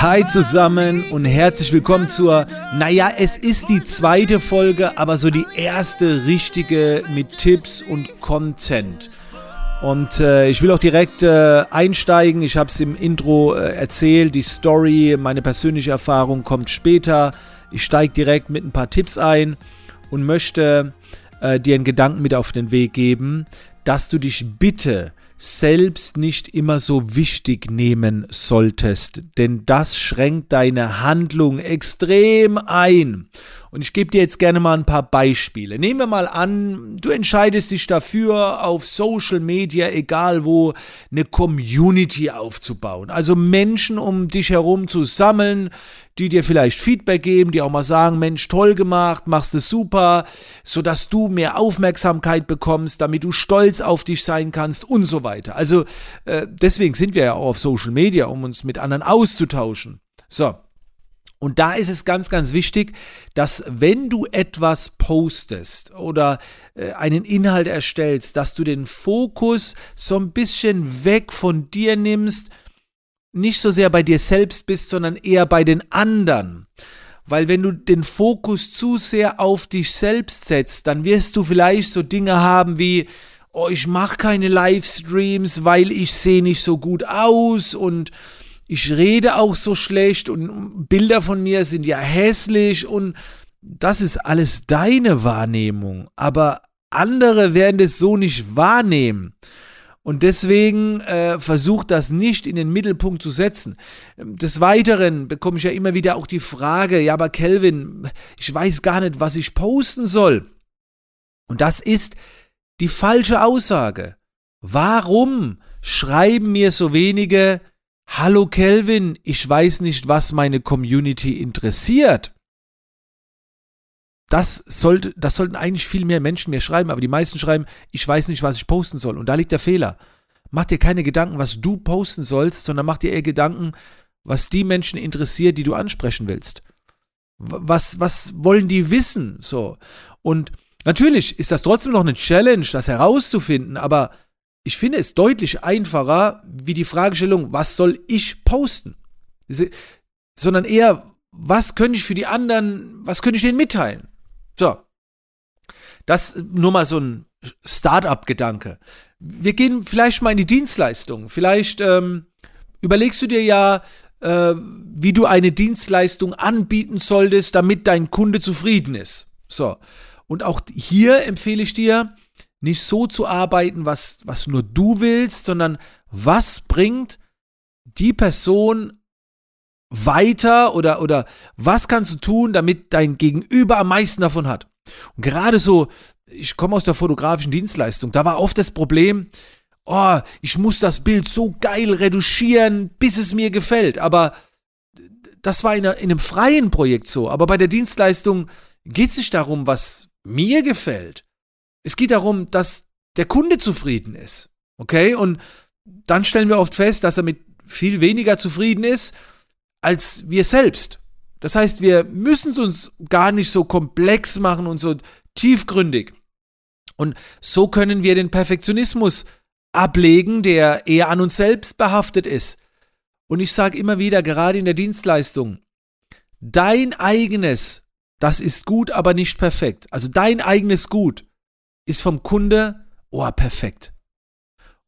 Hi zusammen und herzlich willkommen zur, naja, es ist die zweite Folge, aber so die erste richtige mit Tipps und Content. Und äh, ich will auch direkt äh, einsteigen. Ich habe es im Intro äh, erzählt. Die Story, meine persönliche Erfahrung kommt später. Ich steige direkt mit ein paar Tipps ein und möchte äh, dir einen Gedanken mit auf den Weg geben, dass du dich bitte selbst nicht immer so wichtig nehmen solltest, denn das schränkt deine Handlung extrem ein. Und ich gebe dir jetzt gerne mal ein paar Beispiele. Nehmen wir mal an, du entscheidest dich dafür, auf Social Media, egal wo, eine Community aufzubauen. Also Menschen um dich herum zu sammeln, die dir vielleicht Feedback geben, die auch mal sagen, Mensch, toll gemacht, machst es super, sodass du mehr Aufmerksamkeit bekommst, damit du stolz auf dich sein kannst und so weiter. Also äh, deswegen sind wir ja auch auf Social Media, um uns mit anderen auszutauschen. So, und da ist es ganz, ganz wichtig, dass wenn du etwas postest oder äh, einen Inhalt erstellst, dass du den Fokus so ein bisschen weg von dir nimmst, nicht so sehr bei dir selbst bist, sondern eher bei den anderen. Weil wenn du den Fokus zu sehr auf dich selbst setzt, dann wirst du vielleicht so Dinge haben wie, oh, ich mache keine Livestreams, weil ich sehe nicht so gut aus und ich rede auch so schlecht und Bilder von mir sind ja hässlich und das ist alles deine Wahrnehmung, aber andere werden das so nicht wahrnehmen. Und deswegen äh, versucht das nicht in den Mittelpunkt zu setzen. Des Weiteren bekomme ich ja immer wieder auch die Frage, ja, aber Kelvin, ich weiß gar nicht, was ich posten soll. Und das ist die falsche Aussage. Warum schreiben mir so wenige Hallo Kelvin, ich weiß nicht, was meine Community interessiert. Das, sollte, das sollten eigentlich viel mehr Menschen mir schreiben, aber die meisten schreiben, ich weiß nicht, was ich posten soll. Und da liegt der Fehler. Mach dir keine Gedanken, was du posten sollst, sondern mach dir eher Gedanken, was die Menschen interessiert, die du ansprechen willst. Was, was wollen die wissen? So. Und natürlich ist das trotzdem noch eine Challenge, das herauszufinden, aber ich finde es deutlich einfacher, wie die Fragestellung, was soll ich posten? Sondern eher, was könnte ich für die anderen, was könnte ich denen mitteilen? So. Das nur mal so ein Start-up-Gedanke. Wir gehen vielleicht mal in die Dienstleistung. Vielleicht ähm, überlegst du dir ja, äh, wie du eine Dienstleistung anbieten solltest, damit dein Kunde zufrieden ist. So. Und auch hier empfehle ich dir, nicht so zu arbeiten, was, was nur du willst, sondern was bringt die Person weiter oder, oder was kannst du tun, damit dein Gegenüber am meisten davon hat. Und gerade so, ich komme aus der fotografischen Dienstleistung, da war oft das Problem, oh, ich muss das Bild so geil reduzieren, bis es mir gefällt. Aber das war in, einem freien Projekt so. Aber bei der Dienstleistung geht es nicht darum, was mir gefällt, es geht darum, dass der Kunde zufrieden ist. Okay? Und dann stellen wir oft fest, dass er mit viel weniger zufrieden ist als wir selbst. Das heißt, wir müssen es uns gar nicht so komplex machen und so tiefgründig. Und so können wir den Perfektionismus ablegen, der eher an uns selbst behaftet ist. Und ich sage immer wieder, gerade in der Dienstleistung, dein eigenes, das ist gut, aber nicht perfekt. Also dein eigenes Gut ist vom Kunde, oh, perfekt.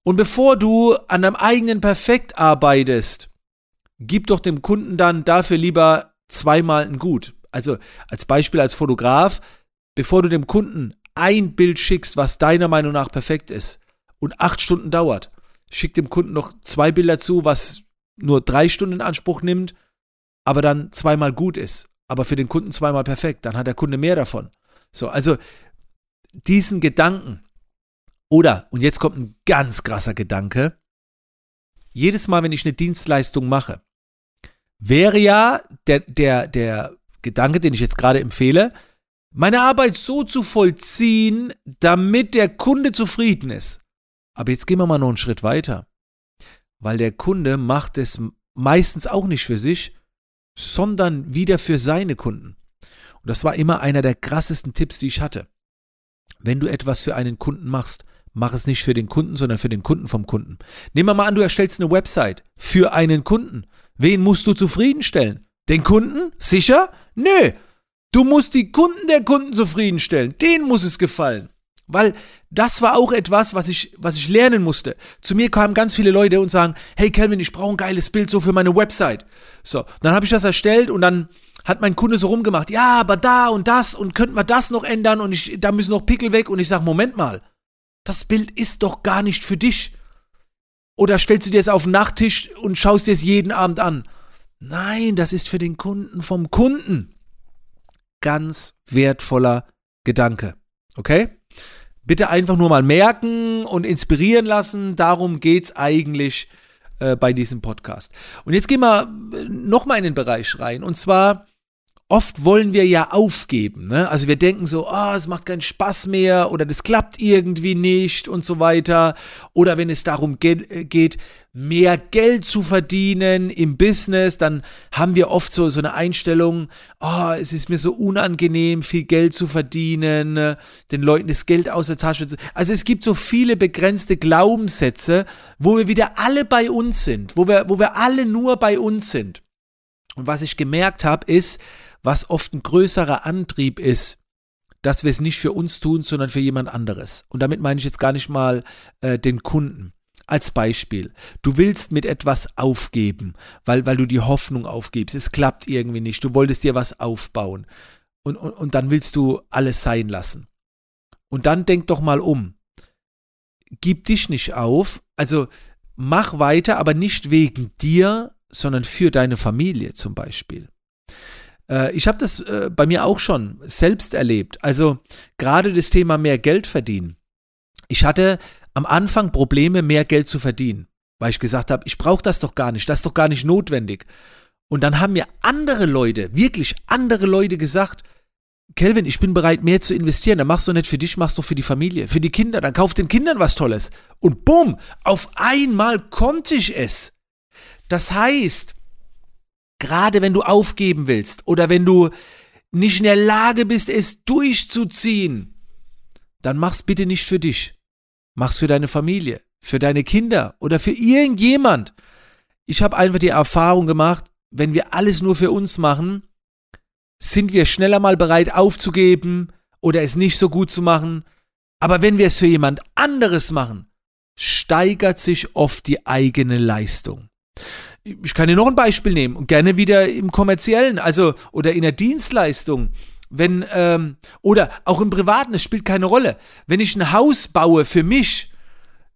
Und bevor du an deinem eigenen Perfekt arbeitest, gib doch dem Kunden dann dafür lieber zweimal ein Gut. Also als Beispiel als Fotograf, bevor du dem Kunden ein Bild schickst, was deiner Meinung nach perfekt ist und acht Stunden dauert, schick dem Kunden noch zwei Bilder zu, was nur drei Stunden in Anspruch nimmt, aber dann zweimal gut ist, aber für den Kunden zweimal perfekt, dann hat der Kunde mehr davon. So, also diesen Gedanken, oder, und jetzt kommt ein ganz krasser Gedanke, jedes Mal, wenn ich eine Dienstleistung mache, wäre ja der, der, der Gedanke, den ich jetzt gerade empfehle, meine Arbeit so zu vollziehen, damit der Kunde zufrieden ist. Aber jetzt gehen wir mal noch einen Schritt weiter. Weil der Kunde macht es meistens auch nicht für sich, sondern wieder für seine Kunden. Und das war immer einer der krassesten Tipps, die ich hatte. Wenn du etwas für einen Kunden machst, mach es nicht für den Kunden, sondern für den Kunden vom Kunden. Nehmen wir mal an, du erstellst eine Website für einen Kunden. Wen musst du zufriedenstellen? Den Kunden? Sicher? Nö. Du musst die Kunden der Kunden zufriedenstellen. Denen muss es gefallen. Weil das war auch etwas, was ich, was ich lernen musste. Zu mir kamen ganz viele Leute und sagen, hey Kelvin, ich brauche ein geiles Bild so für meine Website. So, dann habe ich das erstellt und dann hat mein Kunde so rumgemacht, ja, aber da und das und könnten wir das noch ändern und ich, da müssen noch Pickel weg und ich sage, Moment mal, das Bild ist doch gar nicht für dich. Oder stellst du dir es auf den Nachttisch und schaust dir es jeden Abend an? Nein, das ist für den Kunden vom Kunden. Ganz wertvoller Gedanke. Okay? Bitte einfach nur mal merken und inspirieren lassen. Darum geht's eigentlich äh, bei diesem Podcast. Und jetzt gehen wir äh, nochmal in den Bereich rein. Und zwar oft wollen wir ja aufgeben. Ne? Also wir denken so, oh, es macht keinen Spaß mehr oder das klappt irgendwie nicht und so weiter. Oder wenn es darum ge geht, mehr Geld zu verdienen im Business, dann haben wir oft so, so eine Einstellung, oh, es ist mir so unangenehm, viel Geld zu verdienen, ne? den Leuten das Geld aus der Tasche zu. Also es gibt so viele begrenzte Glaubenssätze, wo wir wieder alle bei uns sind, wo wir, wo wir alle nur bei uns sind. Und was ich gemerkt habe, ist, was oft ein größerer Antrieb ist, dass wir es nicht für uns tun, sondern für jemand anderes. Und damit meine ich jetzt gar nicht mal äh, den Kunden. Als Beispiel, du willst mit etwas aufgeben, weil, weil du die Hoffnung aufgibst. Es klappt irgendwie nicht. Du wolltest dir was aufbauen. Und, und, und dann willst du alles sein lassen. Und dann denk doch mal um. Gib dich nicht auf. Also mach weiter, aber nicht wegen dir, sondern für deine Familie zum Beispiel. Äh, ich habe das äh, bei mir auch schon selbst erlebt. Also gerade das Thema mehr Geld verdienen. Ich hatte am Anfang Probleme, mehr Geld zu verdienen, weil ich gesagt habe, ich brauche das doch gar nicht, das ist doch gar nicht notwendig. Und dann haben mir andere Leute, wirklich andere Leute gesagt, Kelvin, ich bin bereit, mehr zu investieren. Dann machst du nicht für dich, machst du für die Familie, für die Kinder. Dann kauf den Kindern was Tolles. Und bumm, auf einmal konnte ich es. Das heißt, Gerade wenn du aufgeben willst oder wenn du nicht in der Lage bist, es durchzuziehen, dann mach's bitte nicht für dich. Mach's für deine Familie, für deine Kinder oder für irgendjemand. Ich habe einfach die Erfahrung gemacht, wenn wir alles nur für uns machen, sind wir schneller mal bereit aufzugeben oder es nicht so gut zu machen. Aber wenn wir es für jemand anderes machen, steigert sich oft die eigene Leistung ich kann dir noch ein Beispiel nehmen und gerne wieder im kommerziellen, also oder in der Dienstleistung. Wenn, ähm, oder auch im Privaten, es spielt keine Rolle. Wenn ich ein Haus baue für mich,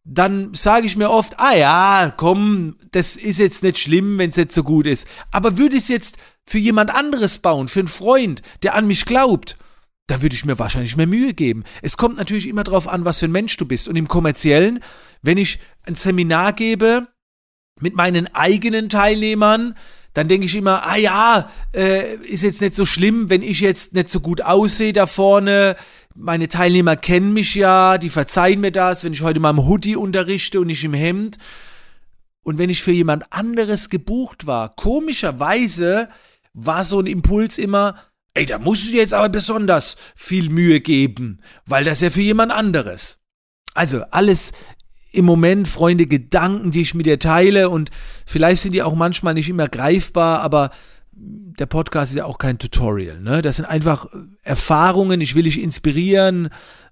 dann sage ich mir oft, ah ja, komm, das ist jetzt nicht schlimm, wenn es jetzt so gut ist. Aber würde ich es jetzt für jemand anderes bauen, für einen Freund, der an mich glaubt, dann würde ich mir wahrscheinlich mehr Mühe geben. Es kommt natürlich immer darauf an, was für ein Mensch du bist. Und im kommerziellen, wenn ich ein Seminar gebe, mit meinen eigenen Teilnehmern, dann denke ich immer, ah ja, äh, ist jetzt nicht so schlimm, wenn ich jetzt nicht so gut aussehe da vorne. Meine Teilnehmer kennen mich ja, die verzeihen mir das, wenn ich heute mal im Hoodie unterrichte und nicht im Hemd. Und wenn ich für jemand anderes gebucht war, komischerweise war so ein Impuls immer, ey, da musst du dir jetzt aber besonders viel Mühe geben, weil das ja für jemand anderes. Also alles im Moment, Freunde, Gedanken, die ich mit dir teile und vielleicht sind die auch manchmal nicht immer greifbar, aber der Podcast ist ja auch kein Tutorial. Ne? Das sind einfach Erfahrungen, ich will dich inspirieren,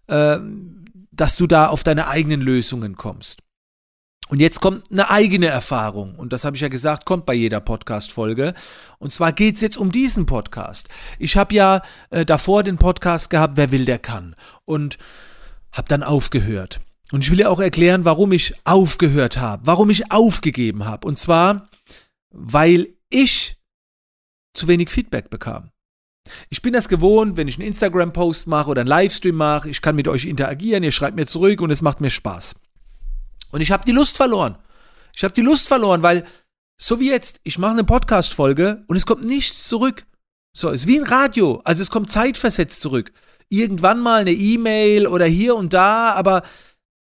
äh, dass du da auf deine eigenen Lösungen kommst. Und jetzt kommt eine eigene Erfahrung. Und das habe ich ja gesagt, kommt bei jeder Podcast-Folge. Und zwar geht es jetzt um diesen Podcast. Ich habe ja äh, davor den Podcast gehabt, wer will, der kann. Und habe dann aufgehört. Und ich will dir auch erklären, warum ich aufgehört habe, warum ich aufgegeben habe. Und zwar, weil ich zu wenig Feedback bekam. Ich bin das gewohnt, wenn ich einen Instagram-Post mache oder einen Livestream mache, ich kann mit euch interagieren, ihr schreibt mir zurück und es macht mir Spaß. Und ich habe die Lust verloren. Ich habe die Lust verloren, weil so wie jetzt, ich mache eine Podcast-Folge und es kommt nichts zurück. So, es ist wie ein Radio, also es kommt zeitversetzt zurück. Irgendwann mal eine E-Mail oder hier und da, aber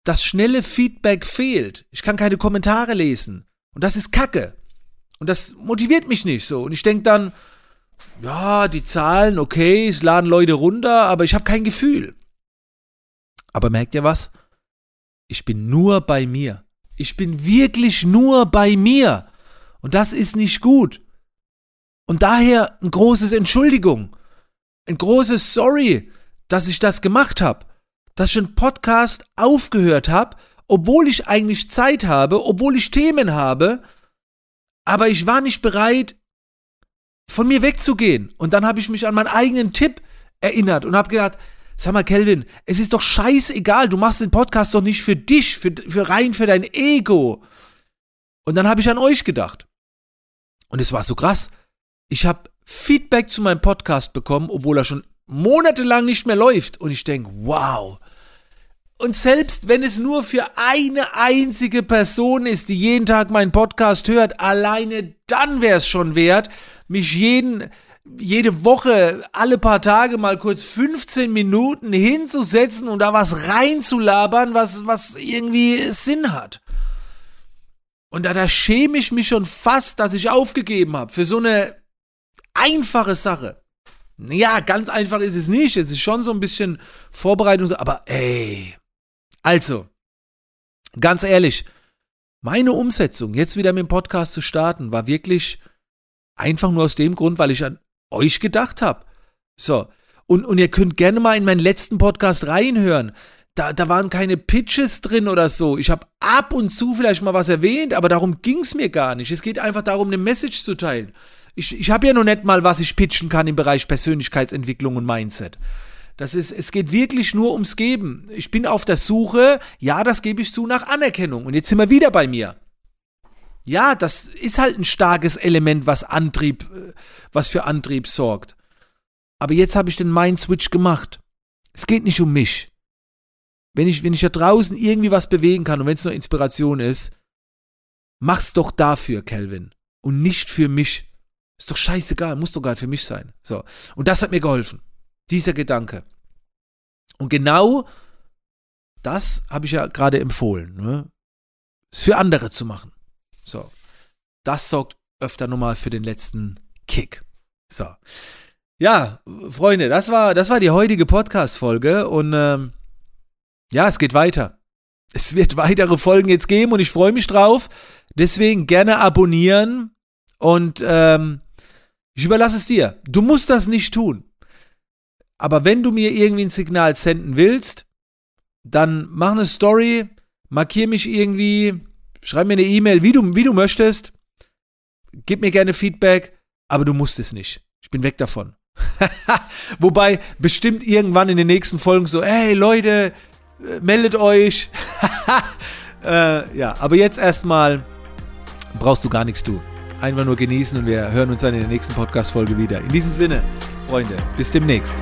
das schnelle Feedback fehlt. Ich kann keine Kommentare lesen. Und das ist Kacke. Und das motiviert mich nicht so. Und ich denke dann, ja, die Zahlen, okay, es laden Leute runter, aber ich habe kein Gefühl. Aber merkt ihr was? Ich bin nur bei mir. Ich bin wirklich nur bei mir. Und das ist nicht gut. Und daher ein großes Entschuldigung, ein großes Sorry, dass ich das gemacht habe, dass ich einen Podcast aufgehört habe, obwohl ich eigentlich Zeit habe, obwohl ich Themen habe, aber ich war nicht bereit, von mir wegzugehen. Und dann habe ich mich an meinen eigenen Tipp erinnert und habe gedacht, sag mal, Kelvin, es ist doch scheißegal, du machst den Podcast doch nicht für dich, für, für rein für dein Ego. Und dann habe ich an euch gedacht. Und es war so krass. Ich habe Feedback zu meinem Podcast bekommen, obwohl er schon monatelang nicht mehr läuft. Und ich denke, wow. Und selbst wenn es nur für eine einzige Person ist, die jeden Tag meinen Podcast hört, alleine dann wäre es schon wert, mich jeden, jede Woche, alle paar Tage mal kurz 15 Minuten hinzusetzen und da was reinzulabern, was, was irgendwie Sinn hat. Und da, da schäme ich mich schon fast, dass ich aufgegeben habe für so eine einfache Sache. Ja, ganz einfach ist es nicht. Es ist schon so ein bisschen Vorbereitung, aber ey. Also, ganz ehrlich, meine Umsetzung, jetzt wieder mit dem Podcast zu starten, war wirklich einfach nur aus dem Grund, weil ich an euch gedacht habe. So. Und, und ihr könnt gerne mal in meinen letzten Podcast reinhören. Da, da waren keine Pitches drin oder so. Ich habe ab und zu vielleicht mal was erwähnt, aber darum ging es mir gar nicht. Es geht einfach darum, eine Message zu teilen. Ich, ich habe ja noch nicht mal, was ich pitchen kann im Bereich Persönlichkeitsentwicklung und Mindset. Das ist, es geht wirklich nur ums Geben. Ich bin auf der Suche, ja, das gebe ich zu, nach Anerkennung. Und jetzt sind wir wieder bei mir. Ja, das ist halt ein starkes Element, was Antrieb, äh, was für Antrieb sorgt. Aber jetzt habe ich den Mind-Switch gemacht. Es geht nicht um mich. Wenn ich, wenn ich da draußen irgendwie was bewegen kann und wenn es nur Inspiration ist, mach's doch dafür, Kelvin. Und nicht für mich. Ist doch scheißegal, muss doch gar nicht für mich sein. So. Und das hat mir geholfen. Dieser Gedanke. Und genau das habe ich ja gerade empfohlen. Ne? Es für andere zu machen. So. Das sorgt öfter nochmal für den letzten Kick. So. Ja, Freunde, das war, das war die heutige Podcast-Folge und ähm, ja, es geht weiter. Es wird weitere Folgen jetzt geben und ich freue mich drauf. Deswegen gerne abonnieren und ähm, ich überlasse es dir. Du musst das nicht tun. Aber wenn du mir irgendwie ein Signal senden willst, dann mach eine Story, markier mich irgendwie, schreib mir eine E-Mail, wie du, wie du möchtest. Gib mir gerne Feedback, aber du musst es nicht. Ich bin weg davon. Wobei bestimmt irgendwann in den nächsten Folgen so, hey Leute, äh, meldet euch. äh, ja, aber jetzt erstmal brauchst du gar nichts tun. Einfach nur genießen und wir hören uns dann in der nächsten Podcast-Folge wieder. In diesem Sinne, Freunde, bis demnächst.